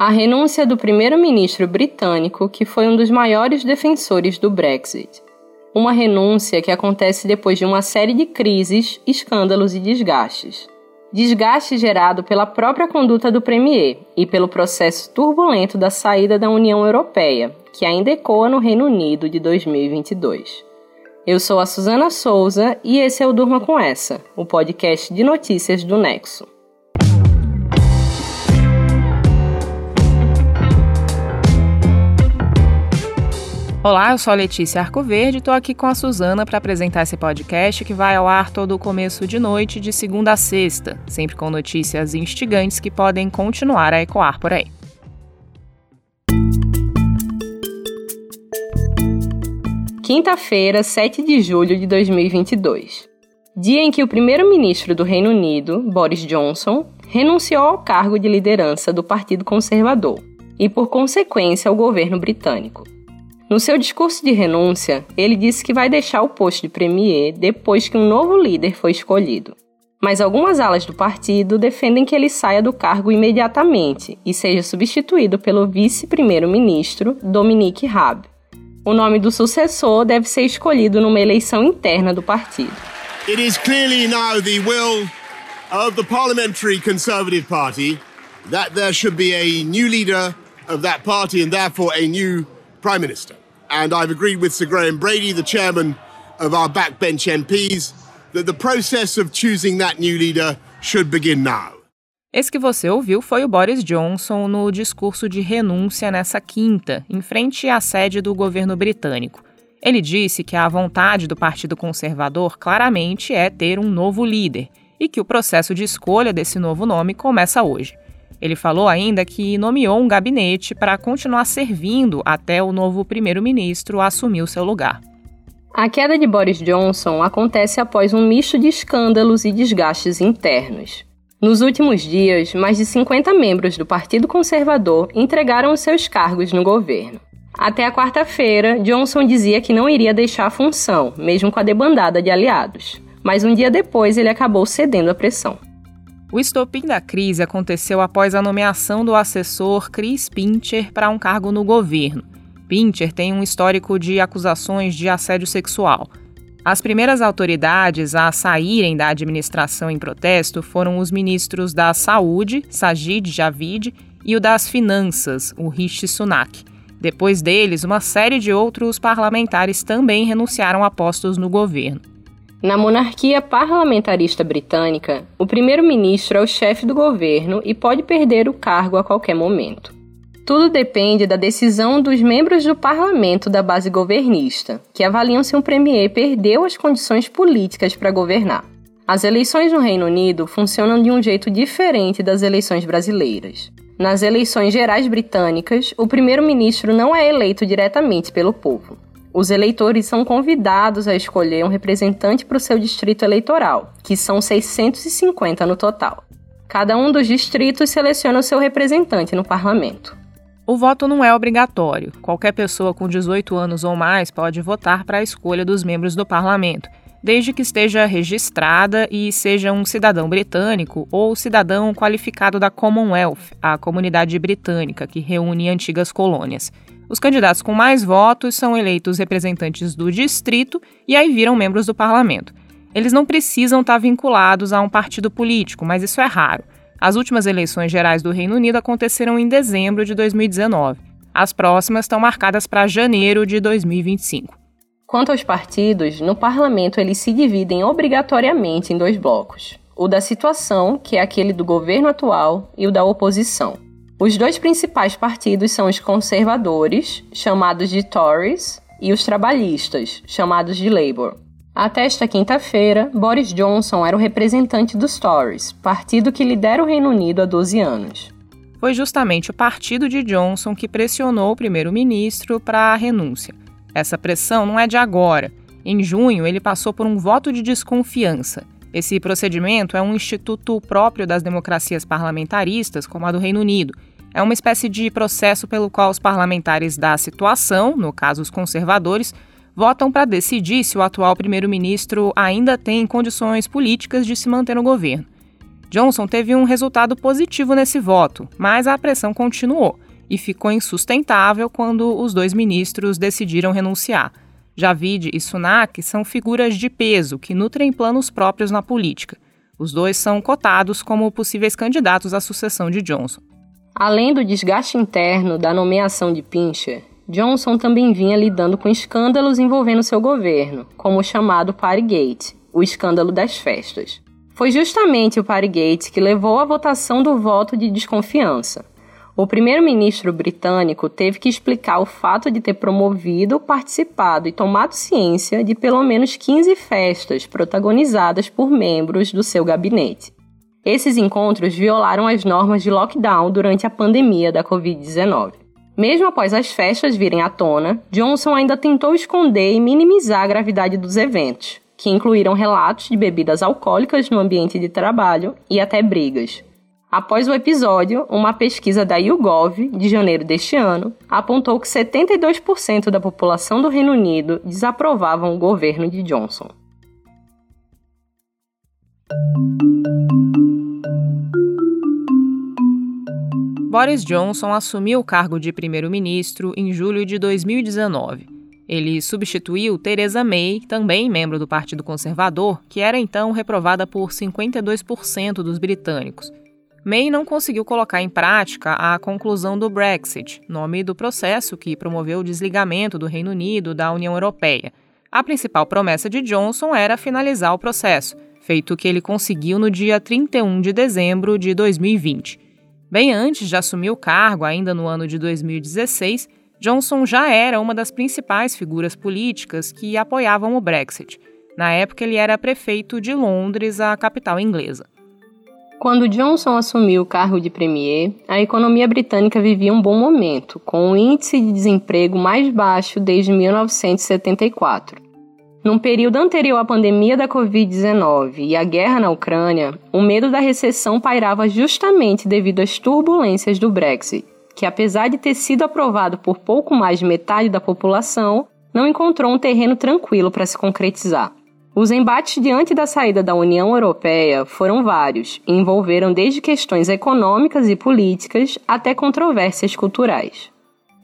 A renúncia do primeiro-ministro britânico, que foi um dos maiores defensores do Brexit. Uma renúncia que acontece depois de uma série de crises, escândalos e desgastes. Desgaste gerado pela própria conduta do Premier e pelo processo turbulento da saída da União Europeia, que ainda ecoa no Reino Unido de 2022. Eu sou a Suzana Souza e esse é o Durma com Essa, o podcast de notícias do Nexo. Olá, eu sou a Letícia Arcoverde e estou aqui com a Suzana para apresentar esse podcast que vai ao ar todo o começo de noite, de segunda a sexta, sempre com notícias instigantes que podem continuar a ecoar por aí. Quinta-feira, 7 de julho de 2022. Dia em que o primeiro-ministro do Reino Unido, Boris Johnson, renunciou ao cargo de liderança do Partido Conservador e, por consequência, ao governo britânico. No seu discurso de renúncia, ele disse que vai deixar o posto de premier depois que um novo líder foi escolhido. Mas algumas alas do partido defendem que ele saia do cargo imediatamente e seja substituído pelo vice-primeiro-ministro Dominique Raab. O nome do sucessor deve ser escolhido numa eleição interna do partido. It is clearly now the will of the Parliamentary Conservative Party that there should be a new leader of that party and therefore a new Prime Minister. And I've agreed with Sir Graham Brady, the chairman of our backbench MPs, that the process of choosing that new leader should begin now. Esse que você ouviu foi o Boris Johnson no discurso de renúncia nessa quinta, em frente à sede do governo britânico. Ele disse que a vontade do Partido Conservador claramente é ter um novo líder e que o processo de escolha desse novo nome começa hoje. Ele falou ainda que nomeou um gabinete para continuar servindo até o novo primeiro-ministro assumir o seu lugar. A queda de Boris Johnson acontece após um misto de escândalos e desgastes internos. Nos últimos dias, mais de 50 membros do Partido Conservador entregaram seus cargos no governo. Até a quarta-feira, Johnson dizia que não iria deixar a função, mesmo com a debandada de aliados. Mas um dia depois ele acabou cedendo à pressão. O estopim da crise aconteceu após a nomeação do assessor Chris Pincher para um cargo no governo. Pincher tem um histórico de acusações de assédio sexual. As primeiras autoridades a saírem da administração em protesto foram os ministros da Saúde, Sajid Javid, e o das Finanças, o Rishi Sunak. Depois deles, uma série de outros parlamentares também renunciaram a postos no governo. Na monarquia parlamentarista britânica, o primeiro-ministro é o chefe do governo e pode perder o cargo a qualquer momento. Tudo depende da decisão dos membros do parlamento da base governista, que avaliam se um premier perdeu as condições políticas para governar. As eleições no Reino Unido funcionam de um jeito diferente das eleições brasileiras. Nas eleições gerais britânicas, o primeiro-ministro não é eleito diretamente pelo povo. Os eleitores são convidados a escolher um representante para o seu distrito eleitoral, que são 650 no total. Cada um dos distritos seleciona o seu representante no parlamento. O voto não é obrigatório. Qualquer pessoa com 18 anos ou mais pode votar para a escolha dos membros do parlamento, desde que esteja registrada e seja um cidadão britânico ou cidadão qualificado da Commonwealth, a comunidade britânica que reúne antigas colônias. Os candidatos com mais votos são eleitos representantes do distrito e aí viram membros do parlamento. Eles não precisam estar vinculados a um partido político, mas isso é raro. As últimas eleições gerais do Reino Unido aconteceram em dezembro de 2019. As próximas estão marcadas para janeiro de 2025. Quanto aos partidos, no parlamento eles se dividem obrigatoriamente em dois blocos: o da situação, que é aquele do governo atual, e o da oposição. Os dois principais partidos são os conservadores, chamados de Tories, e os trabalhistas, chamados de Labour. Até esta quinta-feira, Boris Johnson era o representante dos Tories, partido que lidera o Reino Unido há 12 anos. Foi justamente o partido de Johnson que pressionou o primeiro-ministro para a renúncia. Essa pressão não é de agora. Em junho, ele passou por um voto de desconfiança. Esse procedimento é um instituto próprio das democracias parlamentaristas, como a do Reino Unido, é uma espécie de processo pelo qual os parlamentares da situação, no caso os conservadores, votam para decidir se o atual primeiro-ministro ainda tem condições políticas de se manter no governo. Johnson teve um resultado positivo nesse voto, mas a pressão continuou e ficou insustentável quando os dois ministros decidiram renunciar. Javid e Sunak são figuras de peso que nutrem planos próprios na política. Os dois são cotados como possíveis candidatos à sucessão de Johnson. Além do desgaste interno da nomeação de Pincher, Johnson também vinha lidando com escândalos envolvendo seu governo, como o chamado Partygate, o escândalo das festas. Foi justamente o Partygate que levou à votação do voto de desconfiança. O primeiro-ministro britânico teve que explicar o fato de ter promovido, participado e tomado ciência de pelo menos 15 festas protagonizadas por membros do seu gabinete. Esses encontros violaram as normas de lockdown durante a pandemia da Covid-19. Mesmo após as festas virem à tona, Johnson ainda tentou esconder e minimizar a gravidade dos eventos, que incluíram relatos de bebidas alcoólicas no ambiente de trabalho e até brigas. Após o episódio, uma pesquisa da YouGov, de janeiro deste ano, apontou que 72% da população do Reino Unido desaprovavam o governo de Johnson. Boris Johnson assumiu o cargo de primeiro-ministro em julho de 2019. Ele substituiu Theresa May, também membro do Partido Conservador, que era então reprovada por 52% dos britânicos. May não conseguiu colocar em prática a conclusão do Brexit, nome do processo que promoveu o desligamento do Reino Unido da União Europeia. A principal promessa de Johnson era finalizar o processo, feito que ele conseguiu no dia 31 de dezembro de 2020. Bem antes de assumir o cargo, ainda no ano de 2016, Johnson já era uma das principais figuras políticas que apoiavam o Brexit. Na época, ele era prefeito de Londres, a capital inglesa. Quando Johnson assumiu o cargo de premier, a economia britânica vivia um bom momento, com o um índice de desemprego mais baixo desde 1974. Num período anterior à pandemia da Covid-19 e à guerra na Ucrânia, o medo da recessão pairava justamente devido às turbulências do Brexit que, apesar de ter sido aprovado por pouco mais de metade da população, não encontrou um terreno tranquilo para se concretizar. Os embates diante da saída da União Europeia foram vários e envolveram desde questões econômicas e políticas até controvérsias culturais.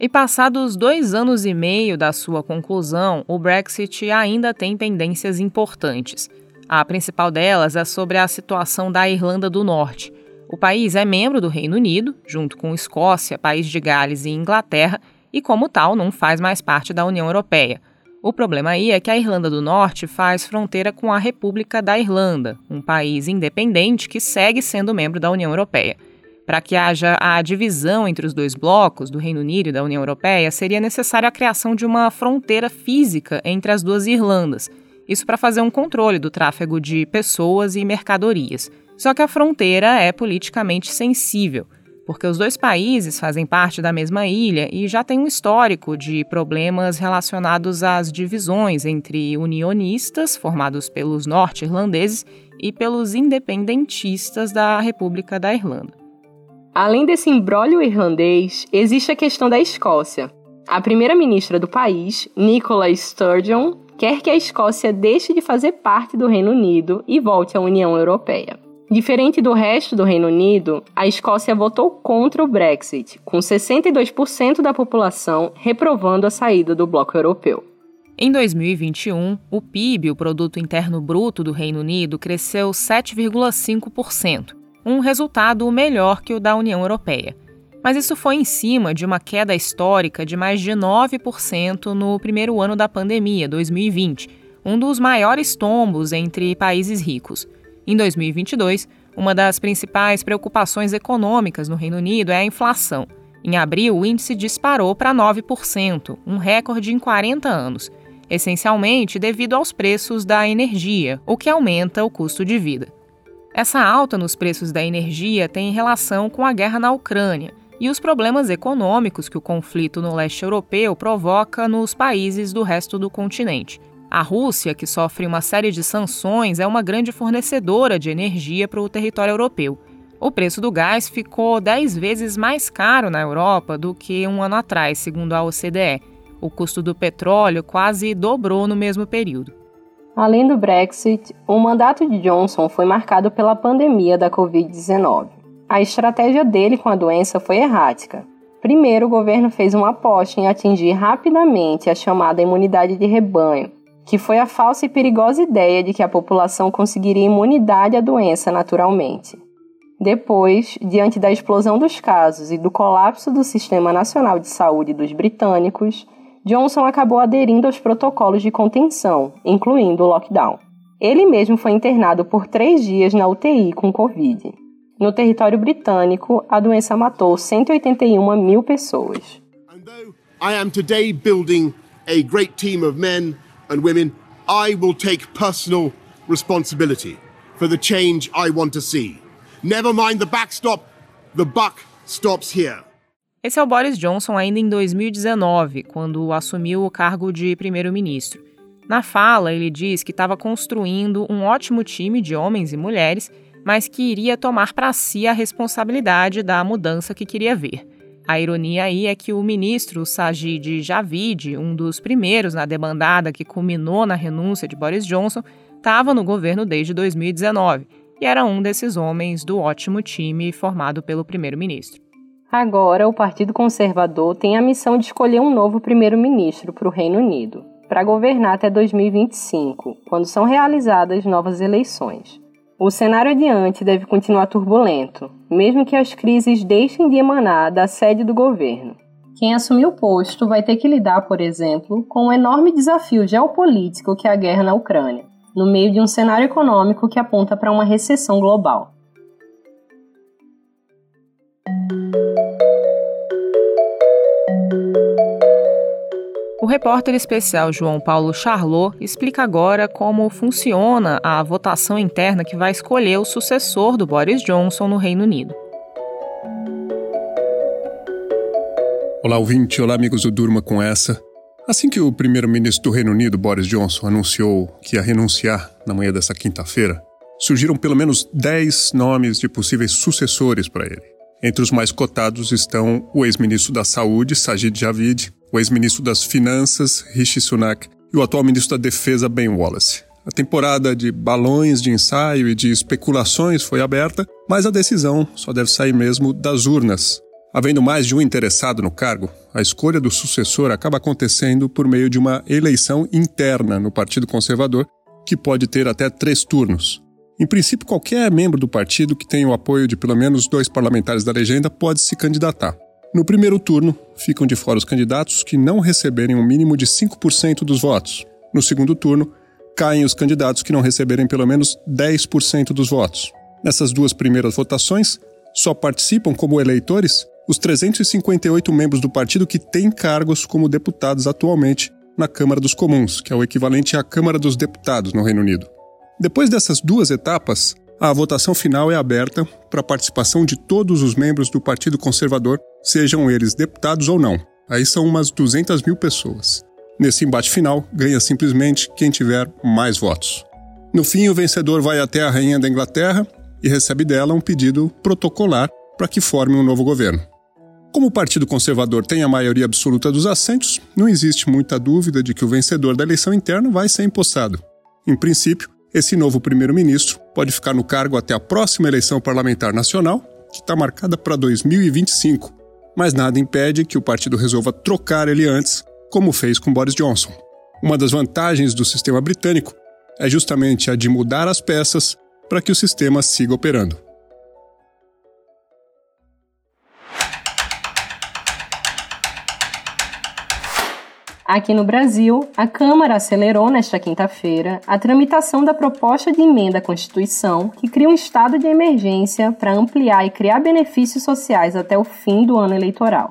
E passados dois anos e meio da sua conclusão, o Brexit ainda tem pendências importantes. A principal delas é sobre a situação da Irlanda do Norte, o país é membro do Reino Unido, junto com Escócia, País de Gales e Inglaterra, e como tal não faz mais parte da União Europeia. O problema aí é que a Irlanda do Norte faz fronteira com a República da Irlanda, um país independente que segue sendo membro da União Europeia. Para que haja a divisão entre os dois blocos, do Reino Unido e da União Europeia, seria necessária a criação de uma fronteira física entre as duas Irlandas. Isso para fazer um controle do tráfego de pessoas e mercadorias. Só que a fronteira é politicamente sensível, porque os dois países fazem parte da mesma ilha e já tem um histórico de problemas relacionados às divisões entre unionistas, formados pelos norte-irlandeses, e pelos independentistas da República da Irlanda. Além desse imbróglio irlandês, existe a questão da Escócia. A primeira-ministra do país, Nicola Sturgeon, quer que a Escócia deixe de fazer parte do Reino Unido e volte à União Europeia. Diferente do resto do Reino Unido, a Escócia votou contra o Brexit, com 62% da população reprovando a saída do bloco europeu. Em 2021, o PIB, o produto interno bruto do Reino Unido, cresceu 7,5%, um resultado melhor que o da União Europeia. Mas isso foi em cima de uma queda histórica de mais de 9% no primeiro ano da pandemia, 2020, um dos maiores tombos entre países ricos. Em 2022, uma das principais preocupações econômicas no Reino Unido é a inflação. Em abril, o índice disparou para 9%, um recorde em 40 anos, essencialmente devido aos preços da energia, o que aumenta o custo de vida. Essa alta nos preços da energia tem relação com a guerra na Ucrânia e os problemas econômicos que o conflito no leste europeu provoca nos países do resto do continente, a Rússia, que sofre uma série de sanções, é uma grande fornecedora de energia para o território europeu. O preço do gás ficou 10 vezes mais caro na Europa do que um ano atrás, segundo a OCDE. O custo do petróleo quase dobrou no mesmo período. Além do Brexit, o mandato de Johnson foi marcado pela pandemia da Covid-19. A estratégia dele com a doença foi errática. Primeiro, o governo fez uma aposta em atingir rapidamente a chamada imunidade de rebanho, que foi a falsa e perigosa ideia de que a população conseguiria imunidade à doença naturalmente. Depois, diante da explosão dos casos e do colapso do Sistema Nacional de Saúde dos britânicos, Johnson acabou aderindo aos protocolos de contenção, incluindo o lockdown. Ele mesmo foi internado por três dias na UTI com Covid. No território britânico, a doença matou 181 mil pessoas. And women. I will take personal responsibility for the change I want to see. Never mind the backstop, the buck stops here. Esse é o Boris Johnson ainda em 2019, quando assumiu o cargo de primeiro-ministro. Na fala, ele diz que estava construindo um ótimo time de homens e mulheres, mas que iria tomar para si a responsabilidade da mudança que queria ver. A ironia aí é que o ministro Sajid Javid, um dos primeiros na debandada que culminou na renúncia de Boris Johnson, estava no governo desde 2019 e era um desses homens do ótimo time formado pelo primeiro-ministro. Agora, o Partido Conservador tem a missão de escolher um novo primeiro-ministro para o Reino Unido, para governar até 2025, quando são realizadas novas eleições. O cenário adiante deve continuar turbulento, mesmo que as crises deixem de emanar da sede do governo. Quem assumir o posto vai ter que lidar, por exemplo, com o enorme desafio geopolítico que é a guerra na Ucrânia no meio de um cenário econômico que aponta para uma recessão global. O repórter especial João Paulo Charlot explica agora como funciona a votação interna que vai escolher o sucessor do Boris Johnson no Reino Unido. Olá, ouvinte. Olá, amigos do Durma com essa. Assim que o primeiro-ministro do Reino Unido, Boris Johnson, anunciou que ia renunciar na manhã dessa quinta-feira, surgiram pelo menos 10 nomes de possíveis sucessores para ele. Entre os mais cotados estão o ex-ministro da Saúde, Sajid Javid, o ex-ministro das Finanças, Rishi Sunak, e o atual ministro da Defesa, Ben Wallace. A temporada de balões de ensaio e de especulações foi aberta, mas a decisão só deve sair mesmo das urnas, Havendo mais de um interessado no cargo, a escolha do sucessor acaba acontecendo por meio de uma eleição interna no Partido Conservador, que pode ter até três turnos. Em princípio, qualquer membro do partido que tenha o apoio de pelo menos dois parlamentares da legenda pode se candidatar. No primeiro turno, ficam de fora os candidatos que não receberem um mínimo de 5% dos votos. No segundo turno, caem os candidatos que não receberem pelo menos 10% dos votos. Nessas duas primeiras votações, só participam como eleitores os 358 membros do partido que têm cargos como deputados atualmente na Câmara dos Comuns, que é o equivalente à Câmara dos Deputados no Reino Unido. Depois dessas duas etapas, a votação final é aberta para a participação de todos os membros do Partido Conservador, sejam eles deputados ou não. Aí são umas 200 mil pessoas. Nesse embate final, ganha simplesmente quem tiver mais votos. No fim, o vencedor vai até a Rainha da Inglaterra e recebe dela um pedido protocolar para que forme um novo governo. Como o Partido Conservador tem a maioria absoluta dos assentos, não existe muita dúvida de que o vencedor da eleição interna vai ser empossado. Em princípio, esse novo primeiro-ministro pode ficar no cargo até a próxima eleição parlamentar nacional, que está marcada para 2025, mas nada impede que o partido resolva trocar ele antes, como fez com Boris Johnson. Uma das vantagens do sistema britânico é justamente a de mudar as peças para que o sistema siga operando. Aqui no Brasil, a Câmara acelerou nesta quinta-feira a tramitação da proposta de emenda à Constituição que cria um estado de emergência para ampliar e criar benefícios sociais até o fim do ano eleitoral.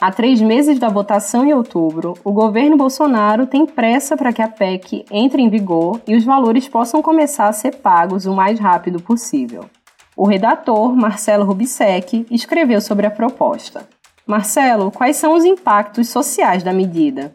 Há três meses da votação em outubro, o governo Bolsonaro tem pressa para que a PEC entre em vigor e os valores possam começar a ser pagos o mais rápido possível. O redator, Marcelo Rubissec, escreveu sobre a proposta. Marcelo, quais são os impactos sociais da medida?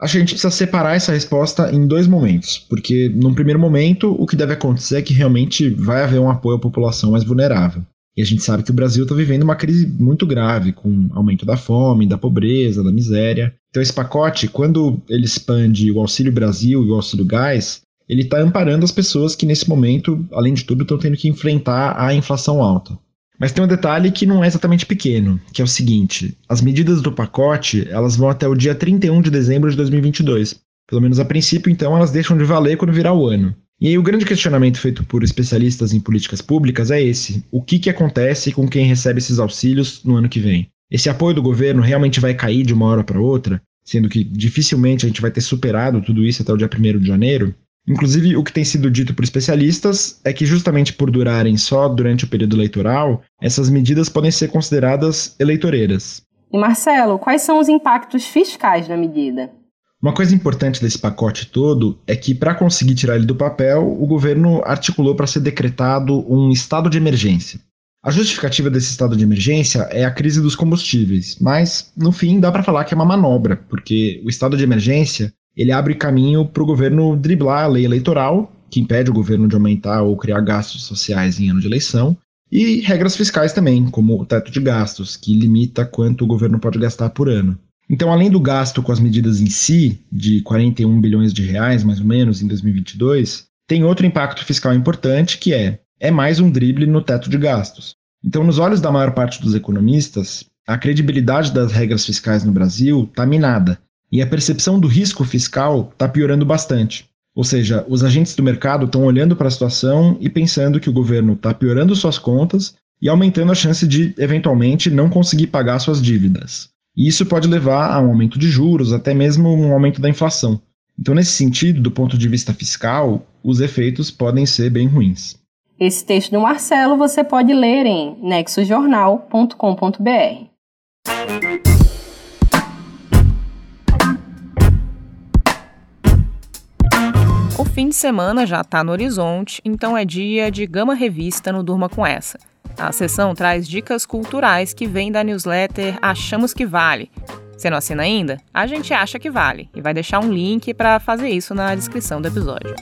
Acho que a gente precisa separar essa resposta em dois momentos, porque num primeiro momento o que deve acontecer é que realmente vai haver um apoio à população mais vulnerável. E a gente sabe que o Brasil está vivendo uma crise muito grave, com aumento da fome, da pobreza, da miséria. Então esse pacote, quando ele expande o Auxílio Brasil e o Auxílio Gás, ele está amparando as pessoas que nesse momento, além de tudo, estão tendo que enfrentar a inflação alta. Mas tem um detalhe que não é exatamente pequeno, que é o seguinte: as medidas do pacote elas vão até o dia 31 de dezembro de 2022. Pelo menos a princípio, então, elas deixam de valer quando virar o ano. E aí o grande questionamento feito por especialistas em políticas públicas é esse: o que, que acontece com quem recebe esses auxílios no ano que vem? Esse apoio do governo realmente vai cair de uma hora para outra, sendo que dificilmente a gente vai ter superado tudo isso até o dia 1 de janeiro? Inclusive, o que tem sido dito por especialistas é que, justamente por durarem só durante o período eleitoral, essas medidas podem ser consideradas eleitoreiras. E Marcelo, quais são os impactos fiscais da medida? Uma coisa importante desse pacote todo é que, para conseguir tirar ele do papel, o governo articulou para ser decretado um estado de emergência. A justificativa desse estado de emergência é a crise dos combustíveis, mas no fim dá para falar que é uma manobra, porque o estado de emergência ele abre caminho para o governo driblar a lei eleitoral, que impede o governo de aumentar ou criar gastos sociais em ano de eleição, e regras fiscais também, como o teto de gastos, que limita quanto o governo pode gastar por ano. Então, além do gasto com as medidas em si, de 41 bilhões de reais, mais ou menos, em 2022, tem outro impacto fiscal importante, que é, é mais um drible no teto de gastos. Então, nos olhos da maior parte dos economistas, a credibilidade das regras fiscais no Brasil está minada, e a percepção do risco fiscal está piorando bastante. Ou seja, os agentes do mercado estão olhando para a situação e pensando que o governo está piorando suas contas e aumentando a chance de, eventualmente, não conseguir pagar suas dívidas. E isso pode levar a um aumento de juros, até mesmo um aumento da inflação. Então, nesse sentido, do ponto de vista fiscal, os efeitos podem ser bem ruins. Esse texto do Marcelo você pode ler em nexojornal.com.br. O fim de semana já está no horizonte, então é dia de Gama Revista no Durma com Essa. A sessão traz dicas culturais que vêm da newsletter Achamos que Vale. Você não assina ainda? A gente acha que vale e vai deixar um link para fazer isso na descrição do episódio.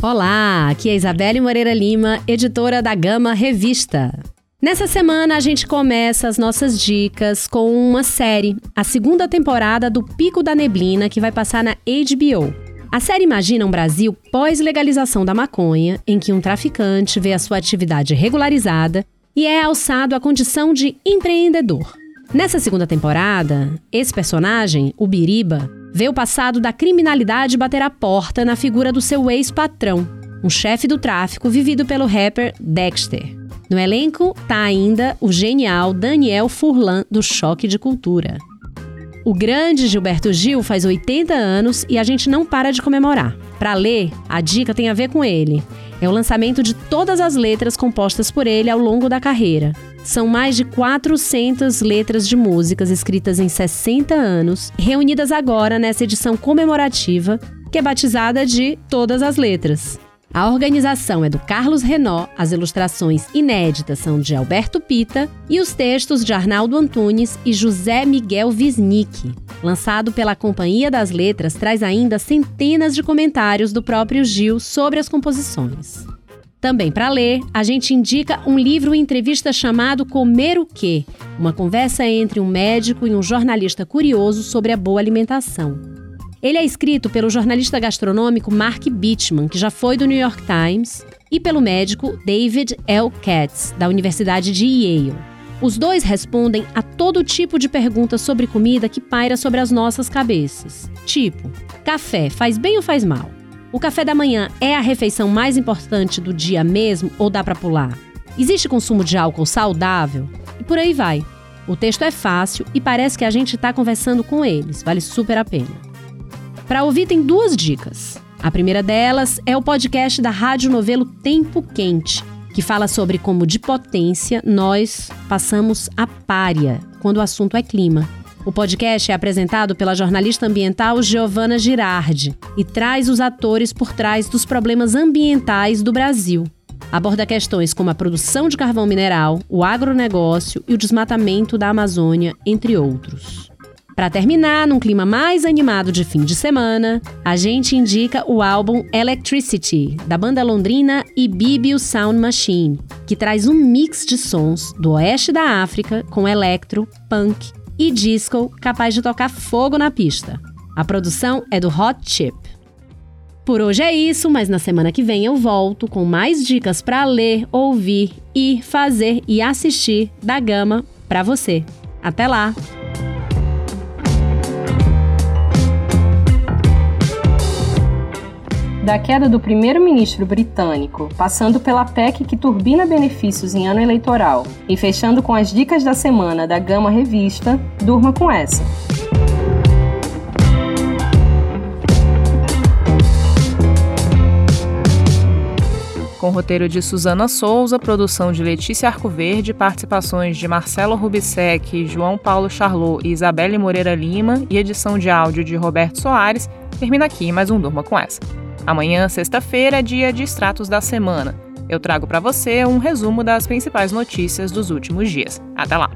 Olá, aqui é Isabelle Moreira Lima, editora da Gama Revista. Nessa semana a gente começa as nossas dicas com uma série, a segunda temporada do Pico da Neblina, que vai passar na HBO. A série imagina um Brasil pós-legalização da maconha, em que um traficante vê a sua atividade regularizada e é alçado à condição de empreendedor. Nessa segunda temporada, esse personagem, o Biriba, vê o passado da criminalidade bater a porta na figura do seu ex-patrão, um chefe do tráfico vivido pelo rapper Dexter. No elenco tá ainda o genial Daniel Furlan do Choque de Cultura. O grande Gilberto Gil faz 80 anos e a gente não para de comemorar. Para ler, a dica tem a ver com ele. É o lançamento de todas as letras compostas por ele ao longo da carreira. São mais de 400 letras de músicas escritas em 60 anos, reunidas agora nessa edição comemorativa, que é batizada de Todas as Letras. A organização é do Carlos Renó, as ilustrações inéditas são de Alberto Pita e os textos de Arnaldo Antunes e José Miguel Wisnik. Lançado pela Companhia das Letras, traz ainda centenas de comentários do próprio Gil sobre as composições. Também para ler, a gente indica um livro entrevista chamado Comer o Quê? Uma conversa entre um médico e um jornalista curioso sobre a boa alimentação. Ele é escrito pelo jornalista gastronômico Mark Beachman, que já foi do New York Times, e pelo médico David L. Katz, da Universidade de Yale. Os dois respondem a todo tipo de perguntas sobre comida que paira sobre as nossas cabeças. Tipo, café faz bem ou faz mal? O café da manhã é a refeição mais importante do dia mesmo ou dá para pular? Existe consumo de álcool saudável? E por aí vai. O texto é fácil e parece que a gente está conversando com eles, vale super a pena. Para ouvir, tem duas dicas. A primeira delas é o podcast da Rádio Novelo Tempo Quente, que fala sobre como de potência nós passamos a párea quando o assunto é clima. O podcast é apresentado pela jornalista ambiental Giovana Girardi e traz os atores por trás dos problemas ambientais do Brasil. Aborda questões como a produção de carvão mineral, o agronegócio e o desmatamento da Amazônia, entre outros. Para terminar, num clima mais animado de fim de semana, a gente indica o álbum Electricity, da banda londrina Ibibio Sound Machine, que traz um mix de sons do oeste da África com electro, punk, e disco capaz de tocar fogo na pista. A produção é do Hot Chip. Por hoje é isso, mas na semana que vem eu volto com mais dicas para ler, ouvir, ir, fazer e assistir da Gama para você. Até lá! Da queda do primeiro-ministro britânico, passando pela PEC que turbina benefícios em ano eleitoral e fechando com as dicas da semana da Gama Revista, durma com essa. Com roteiro de Suzana Souza, produção de Letícia Arcoverde, participações de Marcelo Rubissec, João Paulo Charlot e Isabelle Moreira Lima e edição de áudio de Roberto Soares, termina aqui mais um Durma com essa. Amanhã, sexta-feira, é dia de extratos da semana. Eu trago para você um resumo das principais notícias dos últimos dias. Até lá!